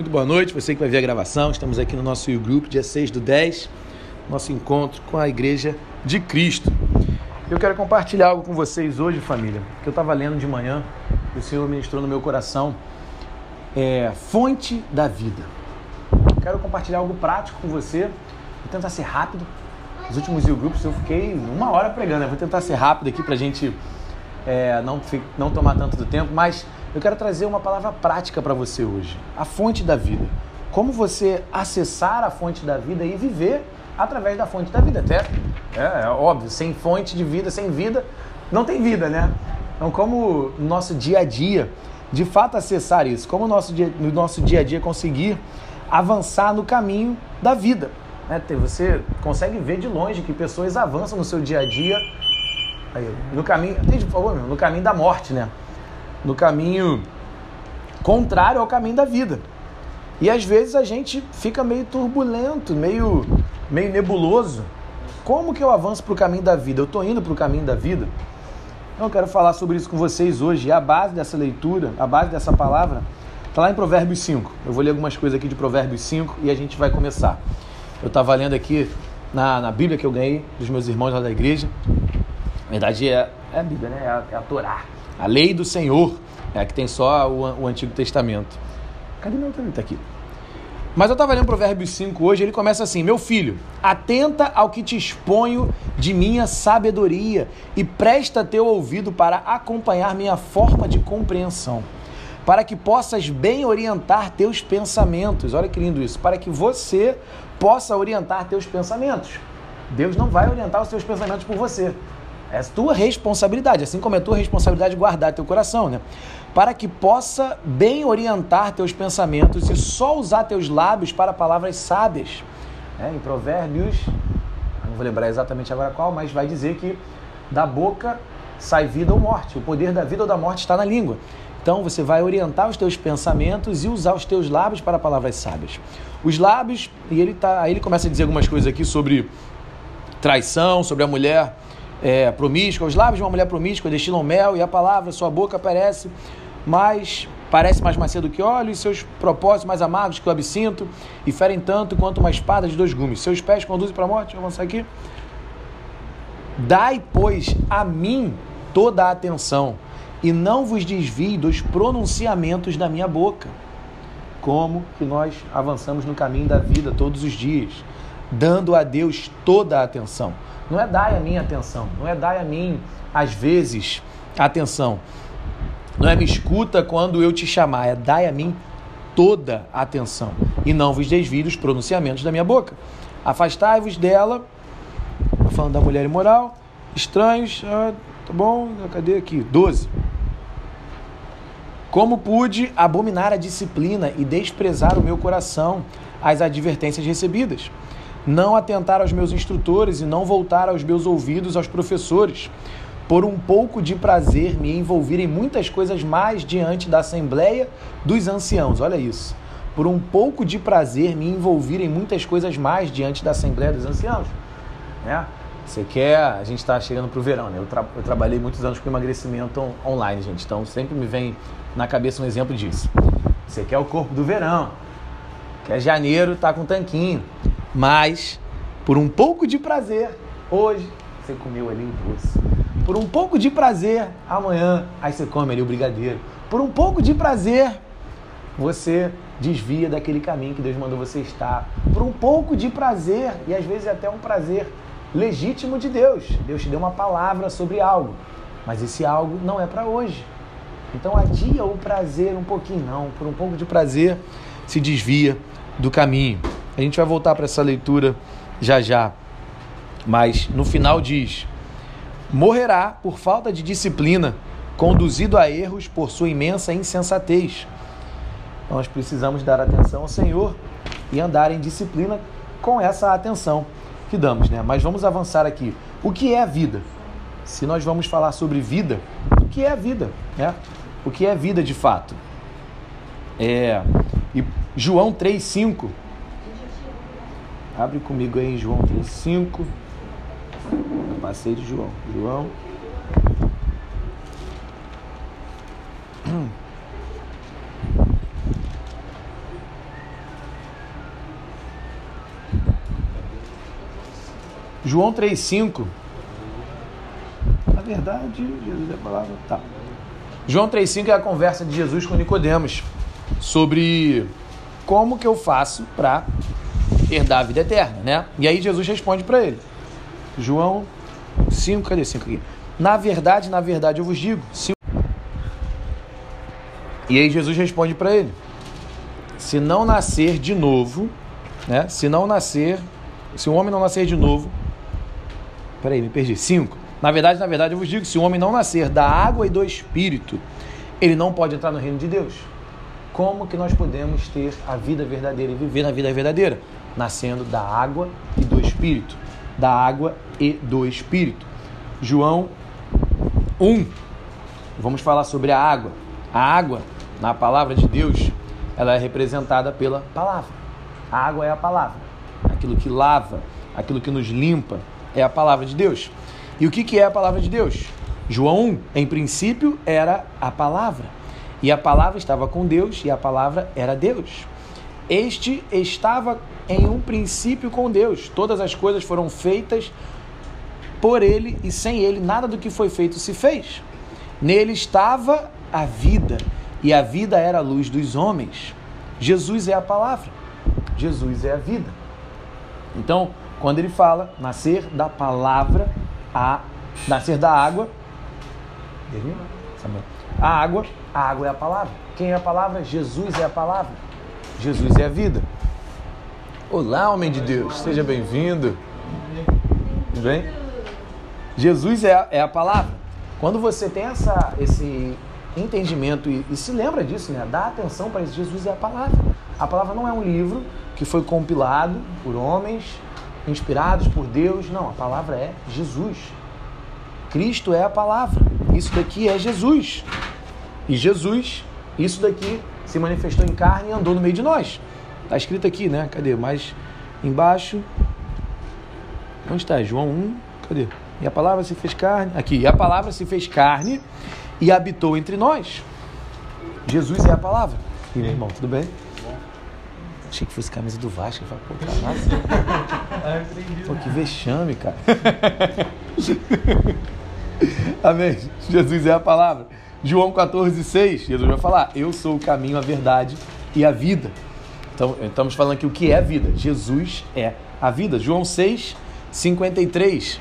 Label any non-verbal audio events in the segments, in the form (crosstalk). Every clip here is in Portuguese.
Muito boa noite, você que vai ver a gravação. Estamos aqui no nosso grupo, dia 6 do 10, nosso encontro com a Igreja de Cristo. Eu quero compartilhar algo com vocês hoje, família, que eu estava lendo de manhã e o Senhor ministrou no meu coração. É fonte da vida. Quero compartilhar algo prático com você. Vou tentar ser rápido. Nos últimos grupos eu fiquei uma hora pregando. Né? Vou tentar ser rápido aqui para a gente é, não, não tomar tanto do tempo, mas eu quero trazer uma palavra prática para você hoje: a fonte da vida. Como você acessar a fonte da vida e viver através da fonte da vida. Até é, é óbvio, sem fonte de vida, sem vida, não tem vida, né? Então, como no nosso dia a dia, de fato acessar isso, como no nosso dia, no nosso dia a dia conseguir avançar no caminho da vida. Né? Você consegue ver de longe que pessoas avançam no seu dia a dia Aí, no caminho, atende por favor, meu, no caminho da morte, né? No caminho contrário ao caminho da vida. E às vezes a gente fica meio turbulento, meio, meio nebuloso. Como que eu avanço para o caminho da vida? Eu estou indo para o caminho da vida? Então eu quero falar sobre isso com vocês hoje. E a base dessa leitura, a base dessa palavra, está lá em Provérbios 5. Eu vou ler algumas coisas aqui de Provérbios 5 e a gente vai começar. Eu estava lendo aqui na, na Bíblia que eu ganhei dos meus irmãos lá da igreja. Na verdade, é, é a Bíblia, né? É a, é a Torá. A lei do Senhor, é que tem só o, o Antigo Testamento. Cadê meu também? Tá aqui. Mas eu estava lendo Provérbios 5 hoje, ele começa assim: Meu filho, atenta ao que te exponho de minha sabedoria e presta teu ouvido para acompanhar minha forma de compreensão, para que possas bem orientar teus pensamentos. Olha que lindo isso, para que você possa orientar teus pensamentos. Deus não vai orientar os seus pensamentos por você. É tua responsabilidade, assim como é tua responsabilidade guardar teu coração, né? Para que possa bem orientar teus pensamentos e só usar teus lábios para palavras sábias. É, em Provérbios, não vou lembrar exatamente agora qual, mas vai dizer que da boca sai vida ou morte. O poder da vida ou da morte está na língua. Então você vai orientar os teus pensamentos e usar os teus lábios para palavras sábias. Os lábios, e ele tá, aí ele começa a dizer algumas coisas aqui sobre traição, sobre a mulher é, promíscua, os lábios de uma mulher promíscua destilam mel e a palavra, sua boca parece mais parece mais macia do que óleo e seus propósitos mais amargos que o absinto e ferem tanto quanto uma espada de dois gumes. Seus pés conduzem para a morte. Vamos avançar aqui. Dai, pois, a mim toda a atenção e não vos desvie dos pronunciamentos da minha boca. Como que nós avançamos no caminho da vida todos os dias, dando a Deus toda a atenção. Não é dar a mim atenção, não é dar a mim, às vezes, atenção. Não é me escuta quando eu te chamar, é dai a mim toda a atenção e não vos desvie dos pronunciamentos da minha boca. Afastai-vos dela, falando da mulher imoral, estranhos, ah, tá bom, cadê aqui? 12. Como pude abominar a disciplina e desprezar o meu coração as advertências recebidas? Não atentar aos meus instrutores e não voltar aos meus ouvidos aos professores. Por um pouco de prazer me envolver em muitas coisas mais diante da assembleia dos anciãos. Olha isso. Por um pouco de prazer me envolver em muitas coisas mais diante da assembleia dos anciãos. Né? Você quer. A gente está chegando para o verão, né? Eu, tra eu, trabalhei muitos anos com emagrecimento on online, gente. Então sempre me vem na cabeça um exemplo disso. Você quer o corpo do verão. Quer janeiro, tá com tanquinho. Mas, por um pouco de prazer, hoje você comeu ali um doce. Por um pouco de prazer, amanhã aí você come ali o brigadeiro. Por um pouco de prazer, você desvia daquele caminho que Deus mandou você estar. Por um pouco de prazer, e às vezes até um prazer legítimo de Deus. Deus te deu uma palavra sobre algo, mas esse algo não é para hoje. Então adia o prazer um pouquinho, não. Por um pouco de prazer, se desvia do caminho. A gente vai voltar para essa leitura já já. Mas no final diz: morrerá por falta de disciplina, conduzido a erros por sua imensa insensatez. Nós precisamos dar atenção ao Senhor e andar em disciplina com essa atenção que damos, né? Mas vamos avançar aqui. O que é a vida? Se nós vamos falar sobre vida, o que é a vida, né? O que é vida de fato? É, e João 3:5 Abre comigo aí em João 35. Passei de João. João. João 3,5. Na verdade, Jesus é a palavra. Tá. João 3,5 é a conversa de Jesus com Nicodemos sobre como que eu faço para herdar a vida eterna, né? E aí Jesus responde para ele. João 5, cadê 5 aqui? Na verdade, na verdade eu vos digo. Se... E aí Jesus responde para ele: Se não nascer de novo, né? Se não nascer, se o homem não nascer de novo, peraí, me perdi. 5. Na verdade, na verdade eu vos digo: se o homem não nascer da água e do espírito, ele não pode entrar no reino de Deus. Como que nós podemos ter a vida verdadeira e viver na vida verdadeira? Nascendo da água e do espírito. Da água e do espírito. João 1. Vamos falar sobre a água. A água, na palavra de Deus, ela é representada pela palavra. A água é a palavra. Aquilo que lava, aquilo que nos limpa, é a palavra de Deus. E o que, que é a palavra de Deus? João 1, em princípio era a palavra. E a palavra estava com Deus e a palavra era Deus. Este estava em um princípio com Deus. Todas as coisas foram feitas por ele e sem ele nada do que foi feito se fez. Nele estava a vida e a vida era a luz dos homens. Jesus é a palavra, Jesus é a vida. Então, quando ele fala nascer da palavra, a nascer da água, a água, a água é a palavra. Quem é a palavra? Jesus é a palavra. Jesus é a vida. Olá, homem de Deus, seja bem-vindo. Tudo bem? Jesus é a, é a palavra. Quando você tem essa, esse entendimento e, e, se lembra disso, né? dá atenção para isso. Jesus é a palavra. A palavra não é um livro que foi compilado por homens inspirados por Deus. Não, a palavra é Jesus. Cristo é a palavra. Isso daqui é Jesus. E Jesus, isso daqui se manifestou em carne e andou no meio de nós. Está escrito aqui, né? Cadê? Mais embaixo. Onde está? João 1. Cadê? E a palavra se fez carne. Aqui, e a palavra se fez carne e habitou entre nós. Jesus é a palavra. E meu irmão, tudo bem? Achei que fosse camisa do Vasco. falei, pô, cara, (laughs) pô, que vexame, cara. (laughs) (laughs) Amém. Jesus é a palavra. João 14, 6, Jesus vai falar: Eu sou o caminho, a verdade e a vida. Então, estamos falando aqui o que é vida. Jesus é a vida. João 6, 53.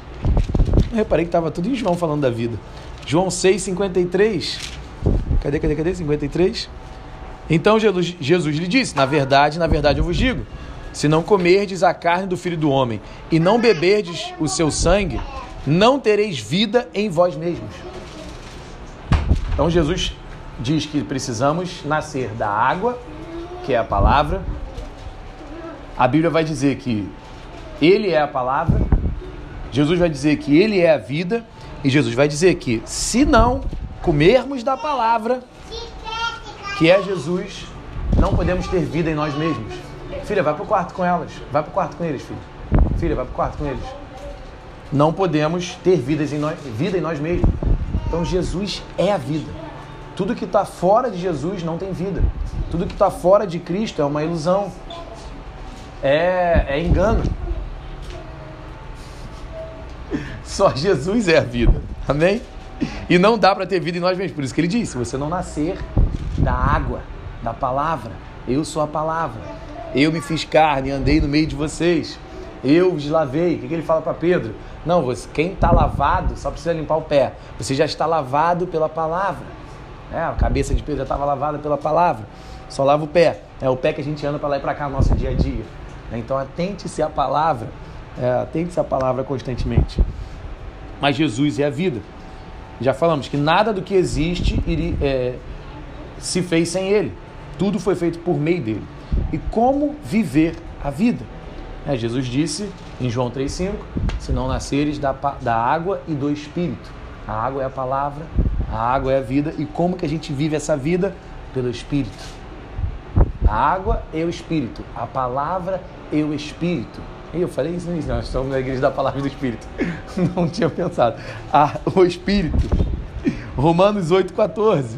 Eu reparei que estava tudo em João falando da vida. João 6, 53. Cadê, cadê, cadê? 53. Então Jesus, Jesus lhe disse: Na verdade, na verdade eu vos digo: se não comerdes a carne do filho do homem e não beberdes o seu sangue, não tereis vida em vós mesmos. Então Jesus diz que precisamos nascer da água, que é a palavra. A Bíblia vai dizer que Ele é a palavra Jesus vai dizer que Ele é a vida, e Jesus vai dizer que se não comermos da palavra, que é Jesus, não podemos ter vida em nós mesmos. Filha, vai para o quarto com elas. Vai para o quarto com eles, filha. Filha, vai para o quarto com eles. Não podemos ter vidas em nós, vida em nós mesmos. Então Jesus é a vida. Tudo que está fora de Jesus não tem vida. Tudo que está fora de Cristo é uma ilusão. É, é engano. (laughs) Só Jesus é a vida. Amém? E não dá para ter vida em nós mesmos. Por isso que ele disse: se você não nascer da água, da palavra, eu sou a palavra. Eu me fiz carne, andei no meio de vocês. Eu os lavei. O que, ele fala para Pedro? Não, você, quem está lavado só precisa limpar o pé. Você já está lavado pela palavra. É, a cabeça de Pedro já estava lavada pela palavra. Só lava o pé. É o pé que a gente anda para lá e para cá no nosso dia a dia. Então atente-se à palavra. É, atente-se à palavra constantemente mas Jesus é a vida. Já falamos que nada do que existe é, se fez sem Ele. Tudo foi feito por meio dele. E como viver a vida? É, Jesus disse em João 3,5: Se não nasceres da, da água e do Espírito. A água é a palavra, a água é a vida. E como que a gente vive essa vida? Pelo Espírito. A água é o Espírito, a palavra é o Espírito. E eu falei isso, não, nós estamos na igreja da palavra do Espírito. (laughs) Não tinha pensado. Ah, o Espírito. Romanos 8,14.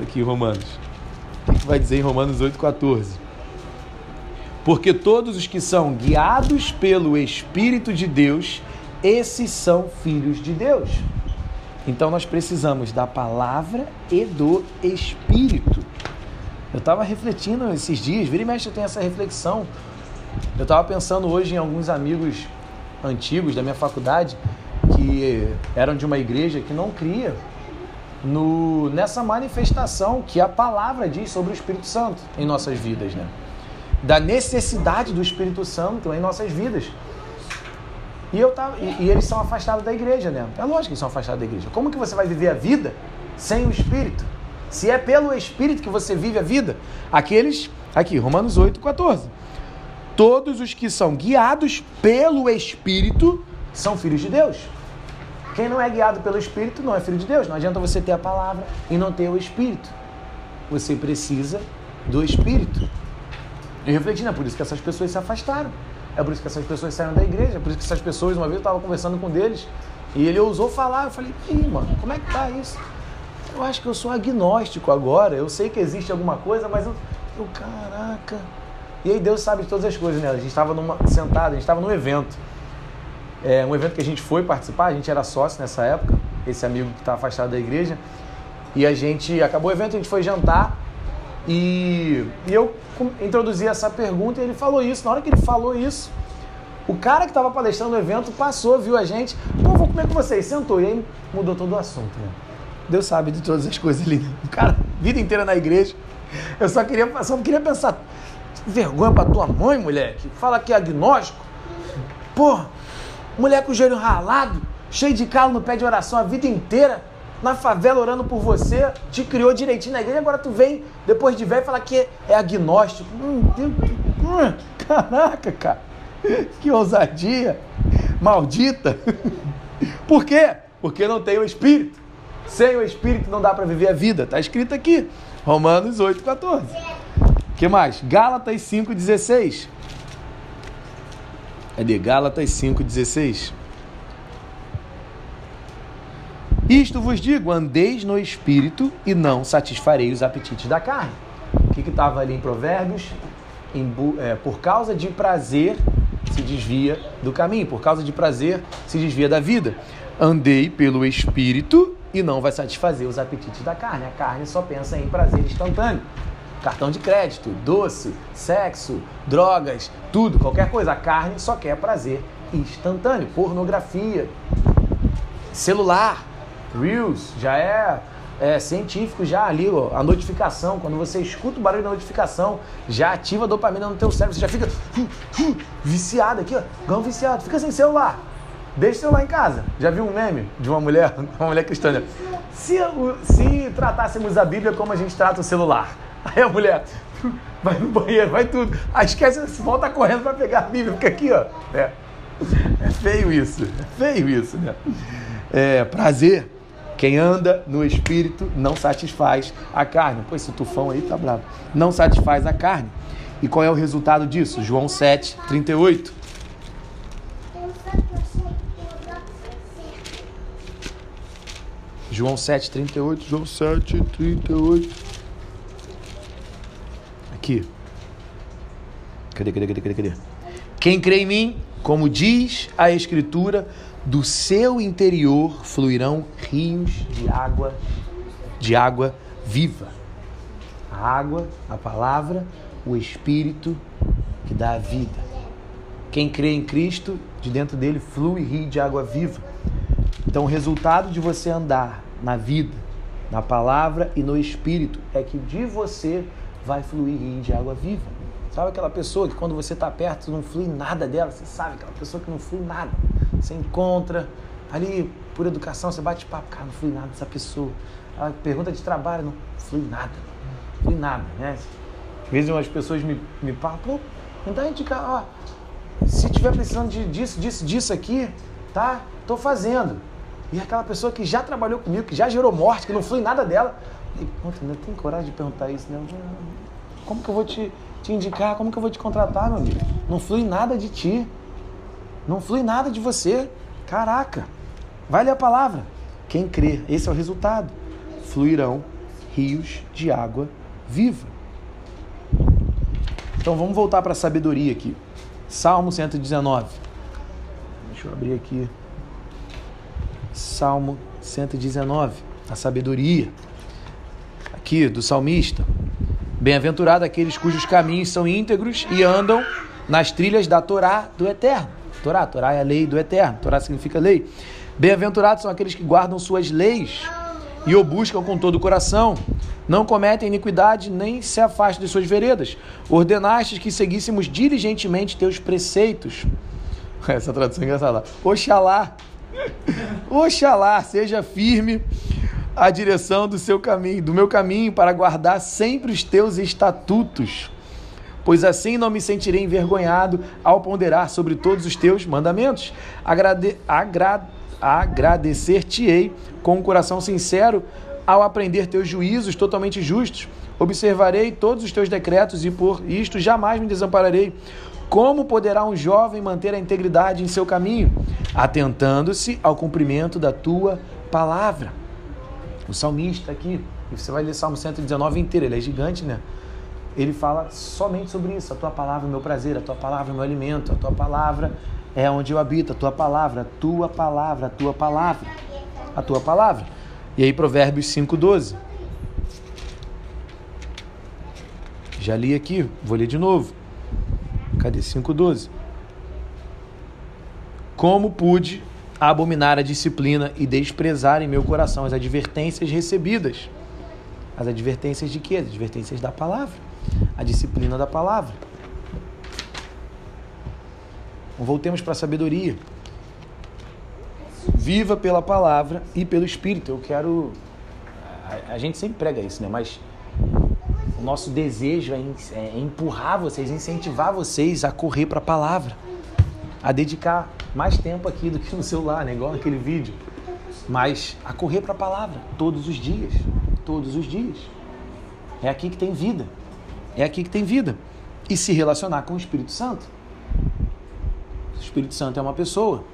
Aqui, Romanos. O que vai dizer em Romanos 8,14? Porque todos os que são guiados pelo Espírito de Deus, esses são filhos de Deus. Então nós precisamos da palavra e do Espírito. Eu estava refletindo esses dias, vira e mexe eu tenho essa reflexão. Eu estava pensando hoje em alguns amigos antigos da minha faculdade que eram de uma igreja que não cria no, nessa manifestação que a palavra diz sobre o Espírito Santo em nossas vidas, né? Da necessidade do Espírito Santo em nossas vidas. E, eu tava, e, e eles são afastados da igreja, né? É lógico que eles são afastados da igreja. Como que você vai viver a vida sem o Espírito? Se é pelo Espírito que você vive a vida, aqueles, aqui, Romanos 8, 14. Todos os que são guiados pelo Espírito são filhos de Deus. Quem não é guiado pelo Espírito não é filho de Deus. Não adianta você ter a palavra e não ter o Espírito. Você precisa do Espírito. E refletindo, é por isso que essas pessoas se afastaram. É por isso que essas pessoas saíram da igreja. É por isso que essas pessoas, uma vez eu estava conversando com um deles e ele ousou falar. Eu falei, ih, mano, como é que tá isso? Eu acho que eu sou agnóstico agora. Eu sei que existe alguma coisa, mas eu, eu caraca. E aí Deus sabe de todas as coisas, né? A gente estava sentado, a gente estava num evento. É, um evento que a gente foi participar, a gente era sócio nessa época, esse amigo que está afastado da igreja. E a gente acabou o evento, a gente foi jantar e, e eu introduzi essa pergunta e ele falou isso. Na hora que ele falou isso, o cara que estava palestrando no evento passou, viu a gente, pô, vou comer com vocês, sentou. E aí mudou todo o assunto, né? Deus sabe de todas as coisas ali. O cara, vida inteira na igreja. Eu só queria, só queria pensar, vergonha pra tua mãe, moleque. Fala que é agnóstico. Pô, mulher com o joelho ralado, cheio de calo no pé de oração a vida inteira na favela orando por você, te criou direitinho na igreja, agora tu vem, depois de velho, falar que é agnóstico. Hum, hum, caraca, cara. Que ousadia. Maldita. Por quê? Porque não tem o Espírito. Sem o Espírito não dá para viver a vida. Está escrito aqui. Romanos 8, 14. que mais? Gálatas 5, 16. É de Gálatas 5, 16. Isto vos digo: andeis no espírito e não satisfarei os apetites da carne. O que estava ali em Provérbios? Em, é, por causa de prazer se desvia do caminho, por causa de prazer se desvia da vida. Andei pelo espírito e não vai satisfazer os apetites da carne. A carne só pensa em prazer instantâneo. Cartão de crédito, doce, sexo, drogas, tudo, qualquer coisa. A carne só quer prazer instantâneo. Pornografia, celular, Reels, já é, é científico já ali, ó, a notificação, quando você escuta o barulho da notificação, já ativa a dopamina no teu cérebro, você já fica viciado aqui, ó, igual viciado, fica sem celular. Deixa o celular em casa. Já viu um meme de uma mulher, (laughs) uma mulher cristã? Né? Se, se tratássemos a Bíblia como a gente trata o celular, aí a mulher vai no banheiro, vai tudo. Aí esquece, volta correndo para pegar a Bíblia, fica aqui, ó. É, é feio isso, é feio isso, né? É, prazer quem anda no espírito não satisfaz a carne. Pô, esse tufão aí tá bravo. Não satisfaz a carne. E qual é o resultado disso? João 7, 38. João 7, 38. João 7, 38. Aqui. Cadê, cadê, cadê, cadê, cadê? Quem crê em mim, como diz a Escritura, do seu interior fluirão rios de água, de água viva. A água, a palavra, o Espírito que dá a vida. Quem crê em Cristo, de dentro dele flui rio de água viva. Então, o resultado de você andar na vida, na palavra e no Espírito é que de você vai fluir rio de água viva. Sabe aquela pessoa que quando você está perto não flui nada dela? Você sabe aquela pessoa que não flui nada. Você encontra ali por educação, você bate papo, cara, não flui nada dessa pessoa. Ela pergunta de trabalho, não flui nada. Não flui nada, né? Às vezes umas pessoas me, me pô, então a gente, ó, se tiver precisando de, disso, disso, disso aqui, tá? Tô fazendo. E aquela pessoa que já trabalhou comigo, que já gerou morte, que não flui nada dela. E, não tem coragem de perguntar isso, né? Como que eu vou te, te indicar? Como que eu vou te contratar, meu amigo? Não flui nada de ti. Não flui nada de você. Caraca, vai ler a palavra. Quem crê, esse é o resultado. Fluirão rios de água viva. Então vamos voltar para a sabedoria aqui. Salmo 119. Deixa eu abrir aqui. Salmo 119, a sabedoria. Aqui do salmista. Bem-aventurado aqueles cujos caminhos são íntegros e andam nas trilhas da Torá do Eterno. Torá, Torá é a lei do Eterno. Torá significa lei. Bem-aventurados são aqueles que guardam suas leis e o buscam com todo o coração. Não cometem iniquidade, nem se afastam de suas veredas. Ordenaste que seguíssemos diligentemente teus preceitos. (laughs) Essa tradução é engraçada. Oxalá, (laughs) oxalá seja firme a direção do seu caminho, do meu caminho, para guardar sempre os teus estatutos. Pois assim não me sentirei envergonhado ao ponderar sobre todos os teus mandamentos. Agrade, agrade agradecer-te-ei com um coração sincero ao aprender teus juízos totalmente justos. Observarei todos os teus decretos e por isto jamais me desampararei. Como poderá um jovem manter a integridade em seu caminho? Atentando-se ao cumprimento da tua palavra. O salmista aqui, você vai ler Salmo 119 inteiro, ele é gigante, né? Ele fala somente sobre isso. A tua palavra é o meu prazer, a tua palavra é o meu alimento, a tua palavra é onde eu habito, a tua palavra, a tua palavra, a tua palavra, a tua palavra. E aí, Provérbios 5,12. Já li aqui, vou ler de novo. Cadê 5,12? Como pude abominar a disciplina e desprezar em meu coração as advertências recebidas? As advertências de quê? As advertências da palavra. A disciplina da palavra. Voltemos para a sabedoria. Viva pela palavra e pelo Espírito. Eu quero. A, a gente sempre prega isso, né? Mas o nosso desejo é, é empurrar vocês, incentivar vocês a correr para a palavra, a dedicar mais tempo aqui do que no celular, né? igual naquele vídeo, mas a correr para a palavra todos os dias, todos os dias. É aqui que tem vida, é aqui que tem vida. E se relacionar com o Espírito Santo. O Espírito Santo é uma pessoa.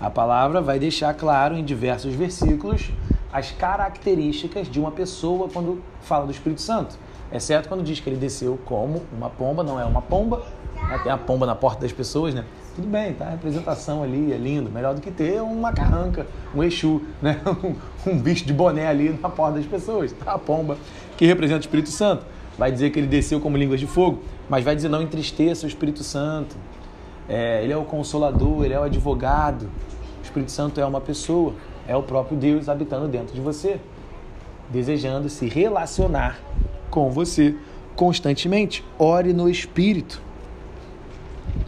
A palavra vai deixar claro em diversos versículos as características de uma pessoa quando fala do Espírito Santo. Exceto quando diz que ele desceu como uma pomba, não é uma pomba, né? tem a pomba na porta das pessoas, né? Tudo bem, tá? A representação ali é lindo, melhor do que ter uma carranca, um Exu, né? (laughs) Um, um bicho de boné ali na porta das pessoas, tá? A pomba que representa o Espírito Santo. Vai dizer que ele desceu como línguas de fogo, mas vai dizer não entristeça o Espírito Santo. É, ele é o consolador, ele é o advogado. O Espírito Santo é uma pessoa, é o próprio Deus habitando dentro de você, desejando se relacionar com você constantemente. Ore no Espírito.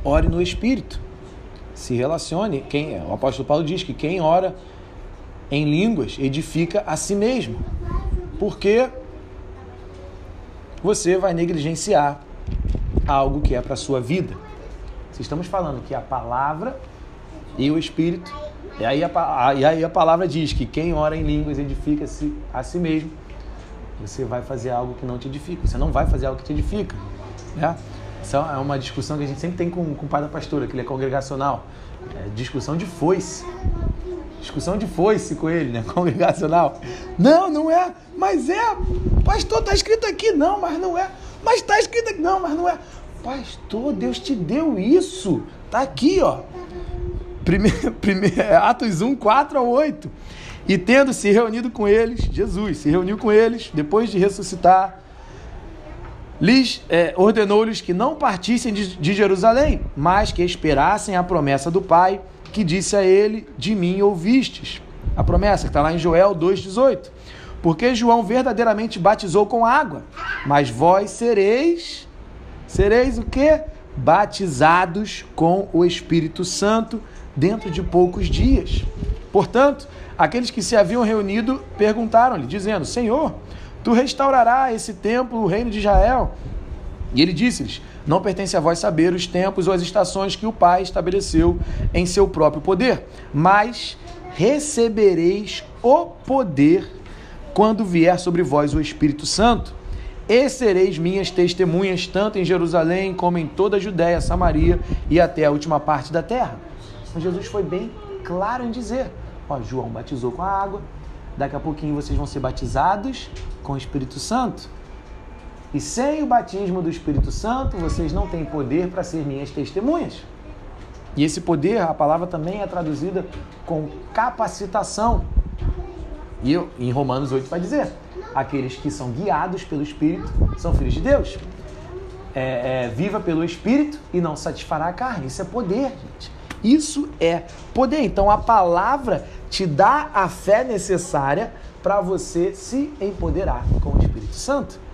Ore no Espírito. Se relacione. Quem, o apóstolo Paulo diz que quem ora em línguas edifica a si mesmo. Porque você vai negligenciar algo que é para a sua vida. Se estamos falando que a palavra e o Espírito, e aí a, e aí a palavra diz que quem ora em línguas edifica-se a si mesmo, você vai fazer algo que não te edifica, você não vai fazer algo que te edifica. Né? Isso é uma discussão que a gente sempre tem com, com o pai da pastora, que ele é congregacional. É discussão de foice. Discussão de foice com ele, né? (laughs) Congregacional. Não, não é. Mas é. Pastor, tá escrito aqui. Não, mas não é. Mas tá escrito aqui. Não, mas não é. Pastor, Deus te deu isso. Tá aqui, ó. Primeiro, (laughs) primeiro, Atos 1, 4 a 8. E tendo se reunido com eles, Jesus se reuniu com eles, depois de ressuscitar, lhes é, ordenou-lhes que não partissem de, de Jerusalém, mas que esperassem a promessa do Pai, que disse a ele: De mim ouvistes. A promessa que está lá em Joel 2,18. Porque João verdadeiramente batizou com água, mas vós sereis Sereis o que? Batizados com o Espírito Santo dentro de poucos dias. Portanto, aqueles que se haviam reunido perguntaram-lhe, dizendo: Senhor, tu restaurarás esse templo, o reino de Israel? E ele disse-lhes: Não pertence a vós saber os tempos ou as estações que o Pai estabeleceu em seu próprio poder, mas recebereis o poder quando vier sobre vós o Espírito Santo e sereis minhas testemunhas tanto em Jerusalém como em toda a Judéia, Samaria e até a última parte da terra. Então Jesus foi bem claro em dizer: ó, João batizou com a água, daqui a pouquinho vocês vão ser batizados com o Espírito Santo. E sem o batismo do Espírito Santo, vocês não têm poder para ser minhas testemunhas. E esse poder, a palavra também é traduzida com capacitação. E eu, em Romanos 8 vai dizer: aqueles que são guiados pelo Espírito são filhos de Deus. É, é, viva pelo Espírito e não satisfará a carne. Isso é poder, gente. Isso é poder. Então a palavra te dá a fé necessária para você se empoderar com o Espírito Santo.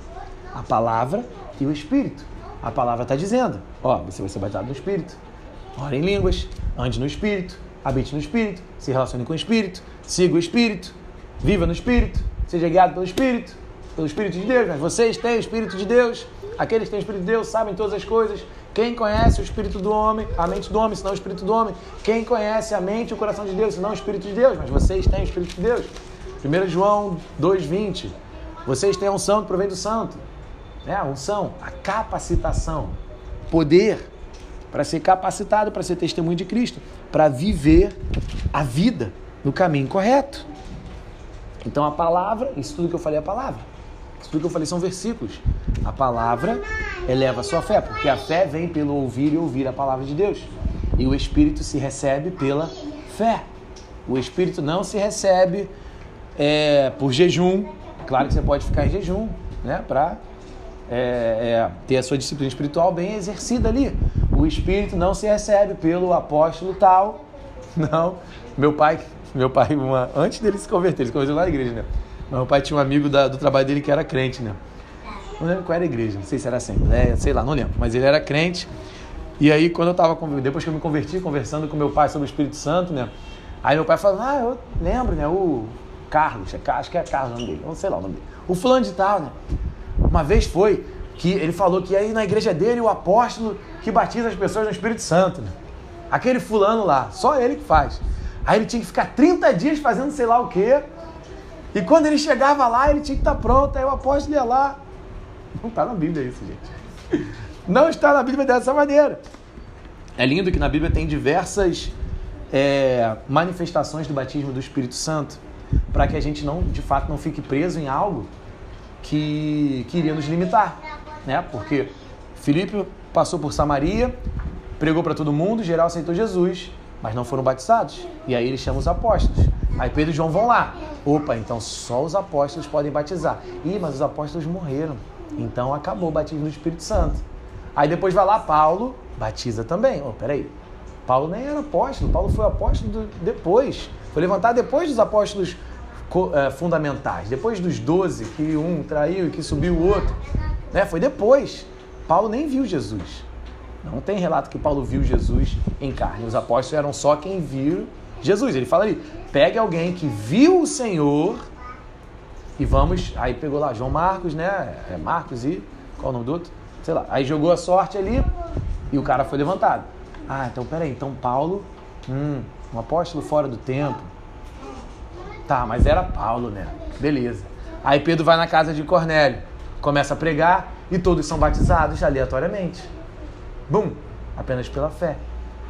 A palavra e o Espírito. A palavra está dizendo: ó, você vai ser batizado no Espírito. Ore em línguas, ande no Espírito, habite no Espírito, se relacione com o Espírito, siga o Espírito, viva no Espírito, seja guiado pelo Espírito, pelo Espírito de Deus. Mas vocês têm o Espírito de Deus, aqueles que têm o Espírito de Deus sabem todas as coisas. Quem conhece o Espírito do homem, a mente do homem, senão o Espírito do homem? Quem conhece a mente e o coração de Deus, senão o Espírito de Deus? Mas vocês têm o Espírito de Deus. 1 João 2,20. Vocês têm a unção que provém do santo. É, a unção, a capacitação, poder para ser capacitado para ser testemunho de Cristo, para viver a vida no caminho correto. Então a palavra, isso tudo que eu falei é a palavra. Isso tudo que eu falei são versículos. A palavra eleva a sua fé, porque a fé vem pelo ouvir e ouvir a palavra de Deus. E o Espírito se recebe pela fé. O Espírito não se recebe é, por jejum. Claro que você pode ficar em jejum, né? Para é, é, ter a sua disciplina espiritual bem exercida ali. O Espírito não se recebe pelo apóstolo tal. Não. Meu pai, meu pai, uma, antes dele se converter, ele se converteu lá na igreja, né? Meu pai tinha um amigo da, do trabalho dele que era crente, né? Não lembro qual era a igreja, não sei se era Assembleia, sei lá, não lembro. Mas ele era crente. E aí, quando eu tava, depois que eu me converti, conversando com meu pai sobre o Espírito Santo, né? Aí meu pai falou, ah, eu lembro, né? O Carlos, é acho que é Carlos o nome dele, não sei lá o nome dele. O fulano de tal, né? Uma vez foi que ele falou que aí na igreja dele o apóstolo que batiza as pessoas no Espírito Santo, né? Aquele fulano lá, só ele que faz. Aí ele tinha que ficar 30 dias fazendo sei lá o quê. E quando ele chegava lá, ele tinha que estar pronto. Aí o apóstolo ia lá. Não está na Bíblia isso, gente. (laughs) Não está na Bíblia dessa maneira. É lindo que na Bíblia tem diversas é, manifestações do batismo do Espírito Santo para que a gente não, de fato, não fique preso em algo que, que iria nos limitar, né? Porque Filipe passou por Samaria, pregou para todo mundo, geral aceitou Jesus, mas não foram batizados. E aí ele chama os apóstolos. Aí Pedro e João vão lá. Opa, então só os apóstolos podem batizar. Ih, mas os apóstolos morreram. Então acabou o batismo do Espírito Santo. Aí depois vai lá Paulo, batiza também. Oh, peraí. Paulo nem era apóstolo, Paulo foi apóstolo depois. Foi levantado depois dos apóstolos fundamentais. Depois dos doze, que um traiu e que subiu o outro. Né? Foi depois. Paulo nem viu Jesus. Não tem relato que Paulo viu Jesus em carne. Os apóstolos eram só quem viu Jesus. Ele fala ali: pegue alguém que viu o Senhor e vamos. Aí pegou lá João Marcos, né? É Marcos e. Qual o nome do outro? Sei lá. Aí jogou a sorte ali e o cara foi levantado. Ah, então peraí. Então Paulo, hum, um apóstolo fora do tempo. Tá, mas era Paulo, né? Beleza. Aí Pedro vai na casa de Cornélio, começa a pregar e todos são batizados aleatoriamente. Bum! Apenas pela fé.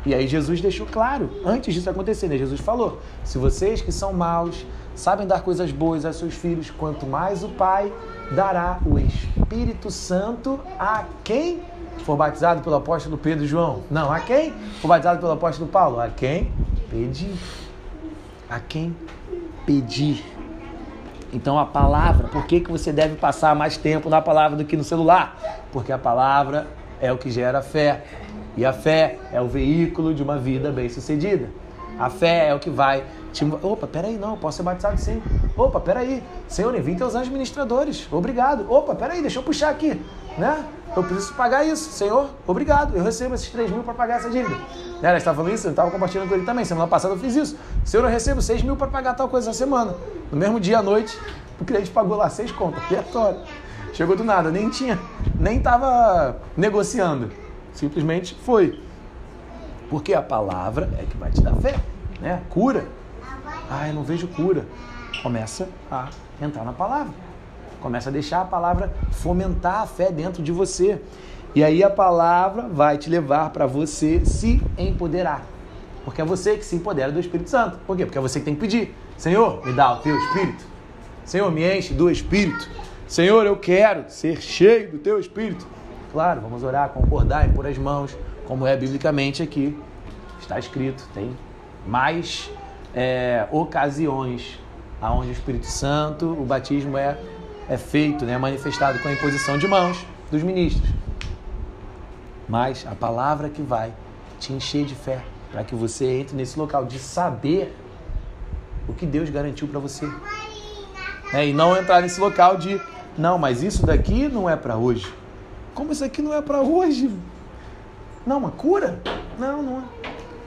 E aí Jesus deixou claro, antes disso acontecer, né? Jesus falou: se vocês que são maus sabem dar coisas boas a seus filhos, quanto mais o Pai dará o Espírito Santo a quem for batizado pelo apóstolo Pedro e João. Não, a quem for batizado pelo apóstolo Paulo? A quem pedir. A quem pedir. Então a palavra, por que, que você deve passar mais tempo na palavra do que no celular? Porque a palavra é o que gera fé. E a fé é o veículo de uma vida bem-sucedida. A fé é o que vai te... Opa, peraí, não, posso ser batizado sim. Opa, peraí, Senhor, envie teus anjos ministradores. Obrigado. Opa, peraí, deixa eu puxar aqui, né? Eu preciso pagar isso. Senhor, obrigado. Eu recebo esses 3 mil para pagar essa dívida. Né? Ela estava falando isso, eu estava compartilhando com ele também. Semana passada eu fiz isso. Senhor, eu recebo 6 mil para pagar tal coisa essa semana. No mesmo dia à noite, o cliente pagou lá 6 contas, aleatório. Chegou do nada, nem tinha, nem estava negociando. Simplesmente foi. Porque a palavra é que vai te dar fé, né? Cura. Ah, eu não vejo cura. Começa a entrar na palavra. Começa a deixar a palavra fomentar a fé dentro de você. E aí a palavra vai te levar para você se empoderar. Porque é você que se empodera do Espírito Santo. Por quê? Porque é você que tem que pedir. Senhor, me dá o teu Espírito. Senhor, me enche do Espírito. Senhor, eu quero ser cheio do teu espírito. Claro, vamos orar, concordar, impor as mãos, como é biblicamente aqui. Está escrito, tem mais é, ocasiões aonde o Espírito Santo, o batismo é, é feito, né, manifestado com a imposição de mãos dos ministros. Mas a palavra que vai te encher de fé para que você entre nesse local de saber o que Deus garantiu para você. É, e não entrar nesse local de, não, mas isso daqui não é para hoje. Como isso aqui não é para hoje? Não, uma cura? Não, não é.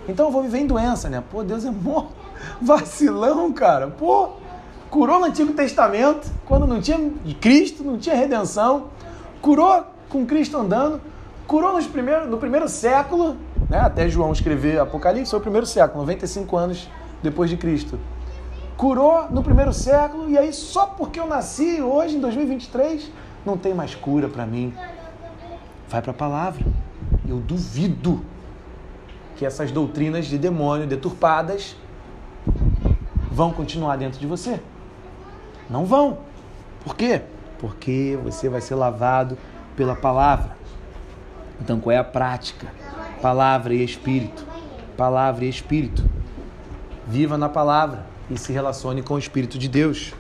Então eu vou viver em doença, né? Pô, Deus é (laughs) mó (laughs) vacilão, cara. Pô, curou no Antigo Testamento, quando não tinha Cristo, não tinha redenção. Curou com Cristo andando. Curou nos primeiros, no primeiro século, né? até João escrever Apocalipse, foi o primeiro século, 95 anos depois de Cristo. Curou no primeiro século, e aí só porque eu nasci hoje, em 2023, não tem mais cura para mim. Vai para a palavra. Eu duvido que essas doutrinas de demônio deturpadas vão continuar dentro de você. Não vão. Por quê? Porque você vai ser lavado pela palavra. Então, qual é a prática? Palavra e espírito. Palavra e espírito. Viva na palavra e se relacione com o Espírito de Deus.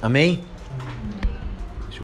Amém?